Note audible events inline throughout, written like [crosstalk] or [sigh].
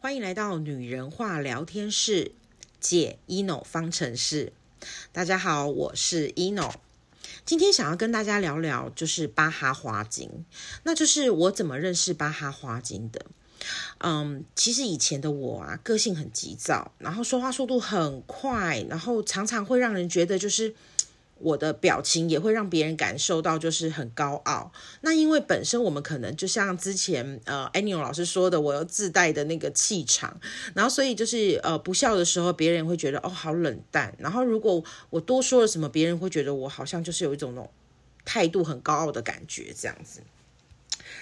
欢迎来到女人话聊天室，解 ino 方程式。大家好，我是 ino。今天想要跟大家聊聊，就是巴哈花精，那就是我怎么认识巴哈花精的。嗯，其实以前的我啊，个性很急躁，然后说话速度很快，然后常常会让人觉得就是。我的表情也会让别人感受到就是很高傲。那因为本身我们可能就像之前呃 Annie 老师说的，我有自带的那个气场，然后所以就是呃不笑的时候，别人会觉得哦好冷淡。然后如果我多说了什么，别人会觉得我好像就是有一种那种态度很高傲的感觉这样子。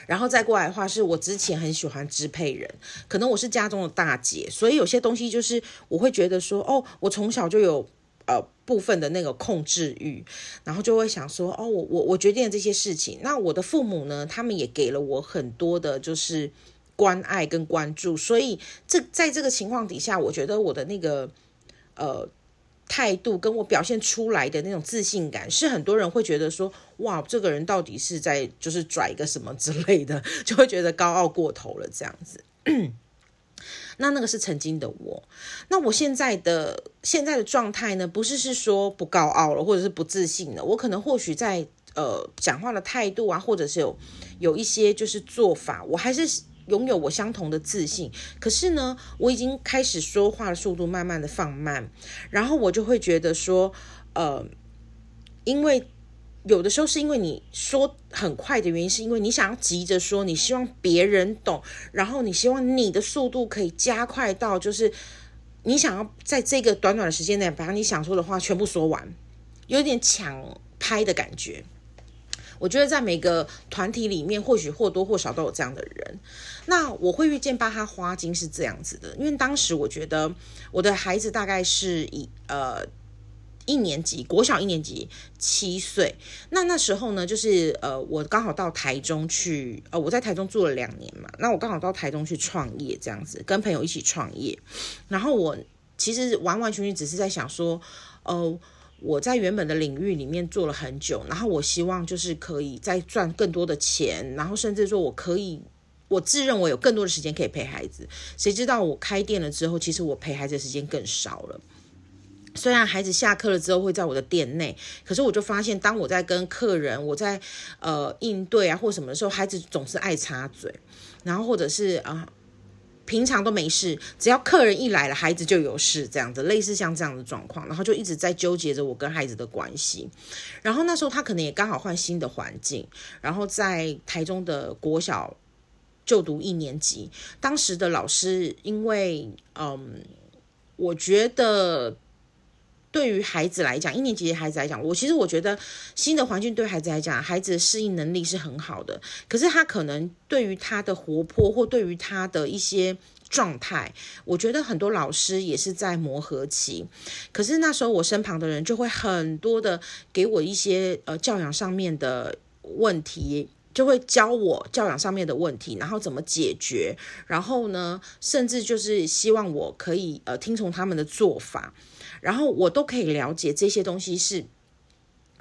然后再过来的话，是我之前很喜欢支配人，可能我是家中的大姐，所以有些东西就是我会觉得说哦，我从小就有。呃，部分的那个控制欲，然后就会想说，哦，我我我决定了这些事情。那我的父母呢，他们也给了我很多的，就是关爱跟关注。所以这在这个情况底下，我觉得我的那个呃态度，跟我表现出来的那种自信感，是很多人会觉得说，哇，这个人到底是在就是拽个什么之类的，[laughs] 就会觉得高傲过头了这样子。那那个是曾经的我，那我现在的现在的状态呢？不是是说不高傲了，或者是不自信了。我可能或许在呃讲话的态度啊，或者是有有一些就是做法，我还是拥有我相同的自信。可是呢，我已经开始说话的速度慢慢的放慢，然后我就会觉得说，呃，因为。有的时候是因为你说很快的原因，是因为你想要急着说，你希望别人懂，然后你希望你的速度可以加快到，就是你想要在这个短短的时间内把你想说的话全部说完，有点抢拍的感觉。我觉得在每个团体里面，或许或多或少都有这样的人。那我会遇见巴哈花精是这样子的，因为当时我觉得我的孩子大概是以呃。一年级，国小一年级，七岁。那那时候呢，就是呃，我刚好到台中去，呃，我在台中住了两年嘛。那我刚好到台中去创业，这样子跟朋友一起创业。然后我其实完完全全只是在想说，呃，我在原本的领域里面做了很久，然后我希望就是可以再赚更多的钱，然后甚至说我可以，我自认为有更多的时间可以陪孩子。谁知道我开店了之后，其实我陪孩子的时间更少了。虽然孩子下课了之后会在我的店内，可是我就发现，当我在跟客人，我在呃应对啊或什么的时候，孩子总是爱插嘴，然后或者是啊、平常都没事，只要客人一来了，孩子就有事，这样子类似像这样的状况，然后就一直在纠结着我跟孩子的关系。然后那时候他可能也刚好换新的环境，然后在台中的国小就读一年级，当时的老师因为嗯，我觉得。对于孩子来讲，一年级的孩子来讲，我其实我觉得新的环境对孩子来讲，孩子的适应能力是很好的。可是他可能对于他的活泼或对于他的一些状态，我觉得很多老师也是在磨合期。可是那时候我身旁的人就会很多的给我一些呃教养上面的问题，就会教我教养上面的问题，然后怎么解决，然后呢，甚至就是希望我可以呃听从他们的做法。然后我都可以了解这些东西是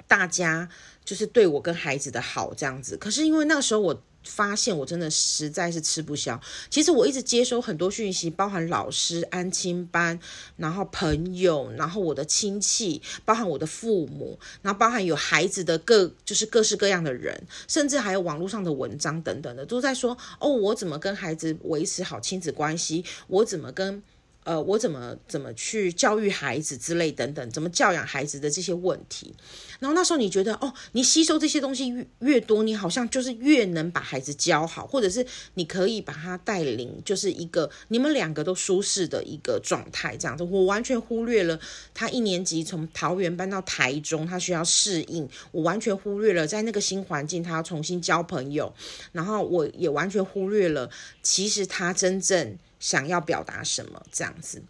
大家就是对我跟孩子的好这样子。可是因为那时候我发现我真的实在是吃不消。其实我一直接收很多讯息，包含老师、安亲班，然后朋友，然后我的亲戚，包含我的父母，然后包含有孩子的各就是各式各样的人，甚至还有网络上的文章等等的，都在说哦，我怎么跟孩子维持好亲子关系，我怎么跟。呃，我怎么怎么去教育孩子之类等等，怎么教养孩子的这些问题，然后那时候你觉得哦，你吸收这些东西越越多，你好像就是越能把孩子教好，或者是你可以把他带领，就是一个你们两个都舒适的一个状态，这样子。我完全忽略了他一年级从桃园搬到台中，他需要适应，我完全忽略了在那个新环境他要重新交朋友，然后我也完全忽略了其实他真正。想要表达什么这样子？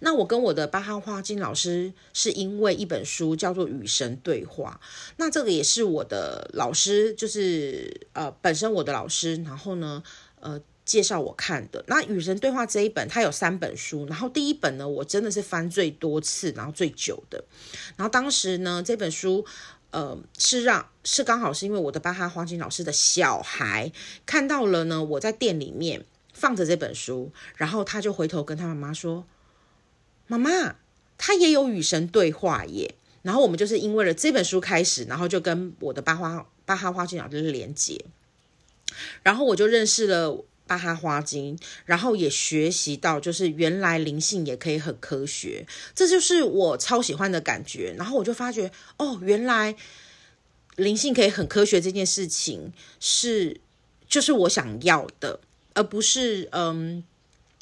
那我跟我的巴哈花金老师是因为一本书叫做《与神对话》，那这个也是我的老师，就是呃本身我的老师，然后呢呃介绍我看的。那《与神对话》这一本，它有三本书，然后第一本呢，我真的是翻最多次，然后最久的。然后当时呢，这本书呃是让是刚好是因为我的巴哈花金老师的小孩看到了呢，我在店里面。放着这本书，然后他就回头跟他妈妈说：“妈妈，他也有与神对话耶。”然后我们就是因为了这本书开始，然后就跟我的巴哈巴哈花精老师连接，然后我就认识了巴哈花精，然后也学习到就是原来灵性也可以很科学，这就是我超喜欢的感觉。然后我就发觉哦，原来灵性可以很科学这件事情是就是我想要的，而不是嗯。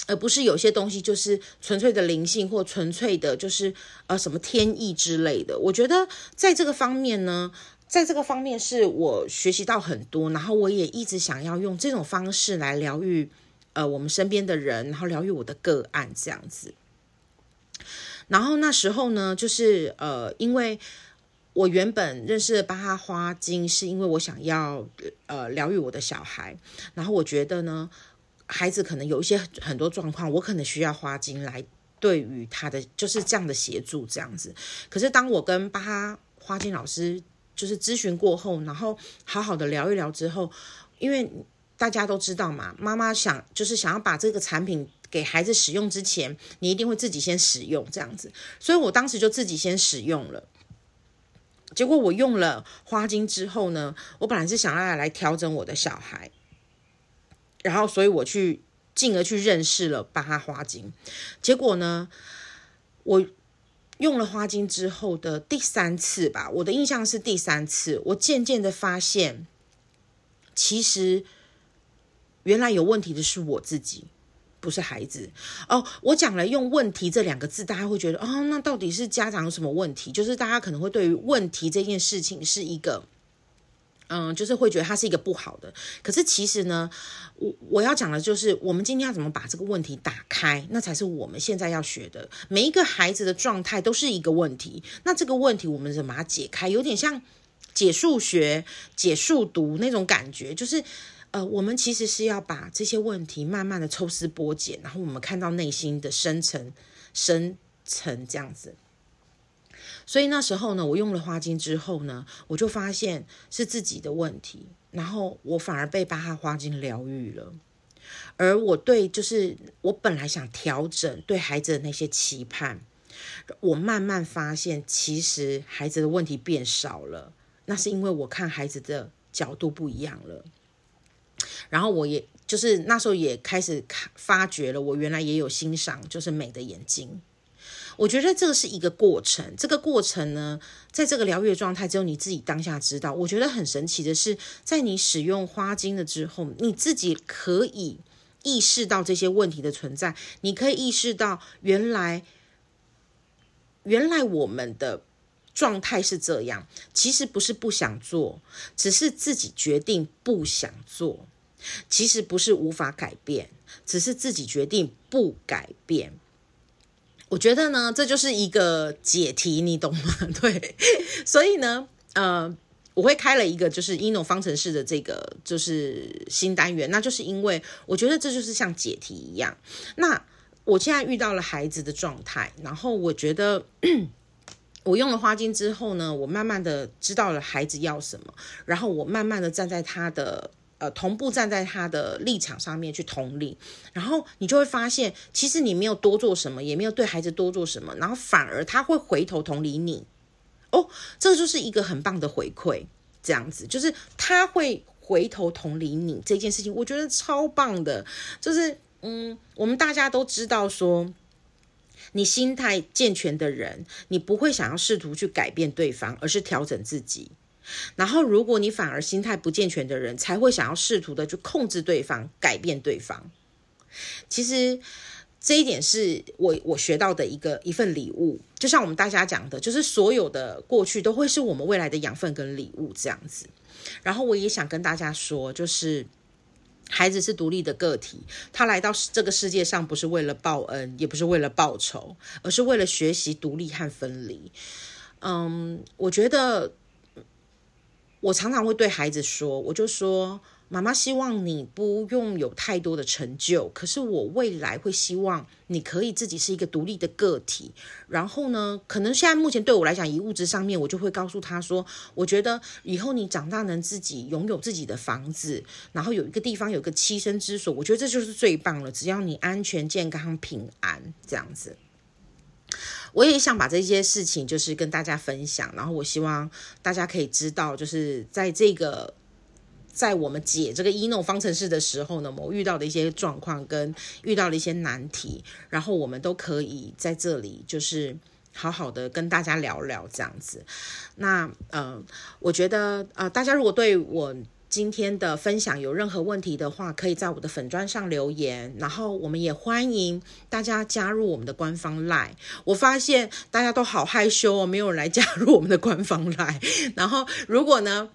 而不是有些东西就是纯粹的灵性或纯粹的，就是呃什么天意之类的。我觉得在这个方面呢，在这个方面是我学习到很多，然后我也一直想要用这种方式来疗愈呃我们身边的人，然后疗愈我的个案这样子。然后那时候呢，就是呃，因为我原本认识巴哈花精，是因为我想要呃疗愈我的小孩，然后我觉得呢。孩子可能有一些很多状况，我可能需要花精来对于他的就是这样的协助这样子。可是当我跟巴哈花精老师就是咨询过后，然后好好的聊一聊之后，因为大家都知道嘛，妈妈想就是想要把这个产品给孩子使用之前，你一定会自己先使用这样子。所以我当时就自己先使用了。结果我用了花精之后呢，我本来是想要来调整我的小孩。然后，所以我去进而去认识了巴哈花精，结果呢，我用了花精之后的第三次吧，我的印象是第三次，我渐渐的发现，其实原来有问题的是我自己，不是孩子。哦，我讲了用“问题”这两个字，大家会觉得，哦，那到底是家长有什么问题？就是大家可能会对于问题这件事情是一个。嗯，就是会觉得它是一个不好的，可是其实呢，我我要讲的就是，我们今天要怎么把这个问题打开，那才是我们现在要学的。每一个孩子的状态都是一个问题，那这个问题我们怎么把它解开？有点像解数学、解数独那种感觉，就是呃，我们其实是要把这些问题慢慢的抽丝剥茧，然后我们看到内心的深层、深层这样子。所以那时候呢，我用了花精之后呢，我就发现是自己的问题，然后我反而被巴哈花精疗愈了。而我对就是我本来想调整对孩子的那些期盼，我慢慢发现其实孩子的问题变少了，那是因为我看孩子的角度不一样了。然后我也就是那时候也开始看发觉了，我原来也有欣赏就是美的眼睛。我觉得这个是一个过程，这个过程呢，在这个疗愈的状态，只有你自己当下知道。我觉得很神奇的是，在你使用花精了之后，你自己可以意识到这些问题的存在，你可以意识到原来，原来我们的状态是这样。其实不是不想做，只是自己决定不想做。其实不是无法改变，只是自己决定不改变。我觉得呢，这就是一个解题，你懂吗？[laughs] 对，所以呢，呃，我会开了一个就是一元方程式的这个就是新单元，那就是因为我觉得这就是像解题一样。那我现在遇到了孩子的状态，然后我觉得 [clears throat] 我用了花精之后呢，我慢慢的知道了孩子要什么，然后我慢慢的站在他的。呃，同步站在他的立场上面去同理，然后你就会发现，其实你没有多做什么，也没有对孩子多做什么，然后反而他会回头同理你。哦，这就是一个很棒的回馈，这样子就是他会回头同理你这件事情，我觉得超棒的。就是，嗯，我们大家都知道说，你心态健全的人，你不会想要试图去改变对方，而是调整自己。然后，如果你反而心态不健全的人，才会想要试图的去控制对方、改变对方。其实这一点是我我学到的一个一份礼物。就像我们大家讲的，就是所有的过去都会是我们未来的养分跟礼物这样子。然后我也想跟大家说，就是孩子是独立的个体，他来到这个世界上不是为了报恩，也不是为了报仇，而是为了学习独立和分离。嗯，我觉得。我常常会对孩子说，我就说，妈妈希望你不用有太多的成就，可是我未来会希望你可以自己是一个独立的个体。然后呢，可能现在目前对我来讲，以物质上面，我就会告诉他说，我觉得以后你长大能自己拥有自己的房子，然后有一个地方有个栖身之所，我觉得这就是最棒了。只要你安全、健康、平安，这样子。我也想把这些事情就是跟大家分享，然后我希望大家可以知道，就是在这个。在我们解这个 ENO 方程式的时候呢，我遇到的一些状况跟遇到的一些难题，然后我们都可以在这里就是好好的跟大家聊聊这样子。那呃，我觉得呃，大家如果对我今天的分享有任何问题的话，可以在我的粉砖上留言，然后我们也欢迎大家加入我们的官方 LINE。我发现大家都好害羞哦，没有人来加入我们的官方 LINE。然后如果呢，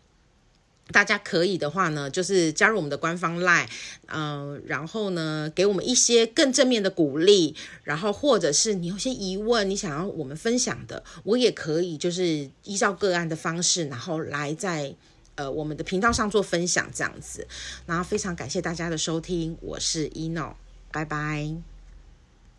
大家可以的话呢，就是加入我们的官方 LINE，嗯、然后呢，给我们一些更正面的鼓励，然后或者是你有些疑问，你想要我们分享的，我也可以就是依照个案的方式，然后来在呃我们的频道上做分享这样子。然后非常感谢大家的收听，我是依诺拜拜。